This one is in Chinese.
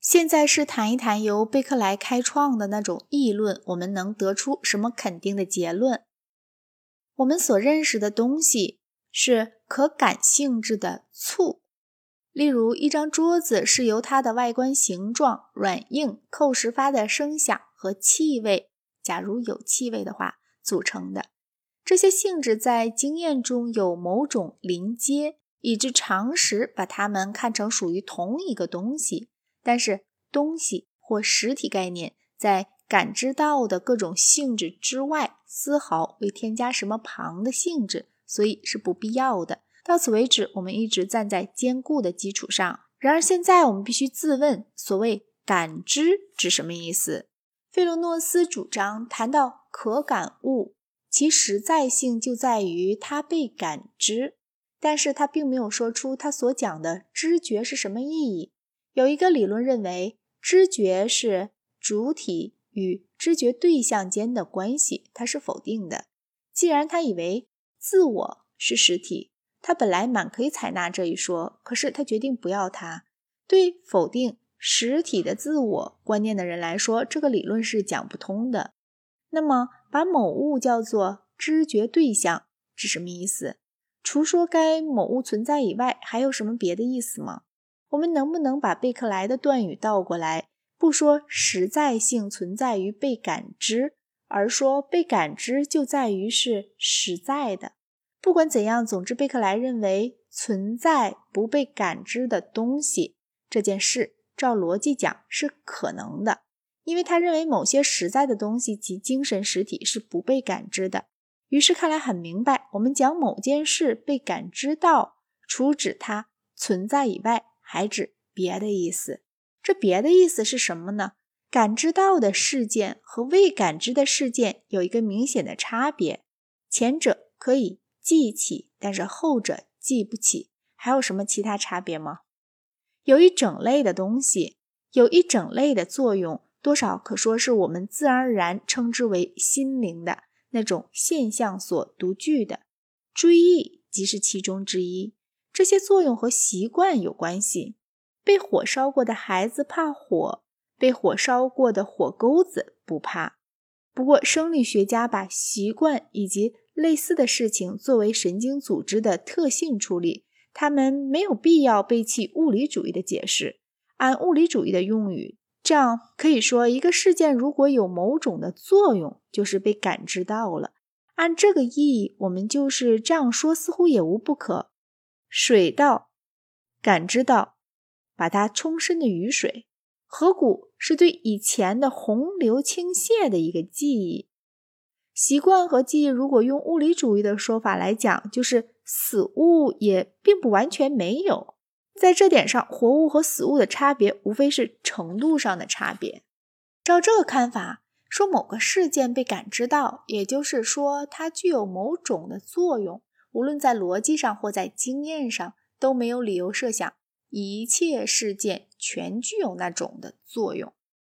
现在是谈一谈由贝克莱开创的那种议论，我们能得出什么肯定的结论？我们所认识的东西是可感性质的醋，例如一张桌子是由它的外观形状、软硬、扣时发的声响和气味，假如有气味的话组成的。这些性质在经验中有某种临接，以致常识把它们看成属于同一个东西。但是，东西或实体概念在感知到的各种性质之外，丝毫未添加什么旁的性质，所以是不必要的。到此为止，我们一直站在坚固的基础上。然而，现在我们必须自问：所谓感知指什么意思？费洛诺斯主张，谈到可感物，其实在性就在于它被感知，但是他并没有说出他所讲的知觉是什么意义。有一个理论认为，知觉是主体与知觉对象间的关系，它是否定的。既然他以为自我是实体，他本来满可以采纳这一说，可是他决定不要它。对否定实体的自我观念的人来说，这个理论是讲不通的。那么，把某物叫做知觉对象是什么意思？除说该某物存在以外，还有什么别的意思吗？我们能不能把贝克莱的断语倒过来，不说实在性存在于被感知，而说被感知就在于是实在的？不管怎样，总之贝克莱认为存在不被感知的东西这件事，照逻辑讲是可能的，因为他认为某些实在的东西及精神实体是不被感知的。于是看来很明白，我们讲某件事被感知到，除指它存在以外。还指别的意思，这别的意思是什么呢？感知到的事件和未感知的事件有一个明显的差别，前者可以记起，但是后者记不起。还有什么其他差别吗？有一整类的东西，有一整类的作用，多少可说是我们自然而然称之为心灵的那种现象所独具的，追忆即是其中之一。这些作用和习惯有关系。被火烧过的孩子怕火，被火烧过的火钩子不怕。不过，生理学家把习惯以及类似的事情作为神经组织的特性处理，他们没有必要背弃物理主义的解释。按物理主义的用语，这样可以说，一个事件如果有某种的作用，就是被感知到了。按这个意义，我们就是这样说，似乎也无不可。水道感知到把它冲深的雨水，河谷是对以前的洪流倾泻的一个记忆。习惯和记忆，如果用物理主义的说法来讲，就是死物也并不完全没有。在这点上，活物和死物的差别无非是程度上的差别。照这个看法，说某个事件被感知到，也就是说它具有某种的作用。无论在逻辑上或在经验上，都没有理由设想一切事件全具有那种的作用。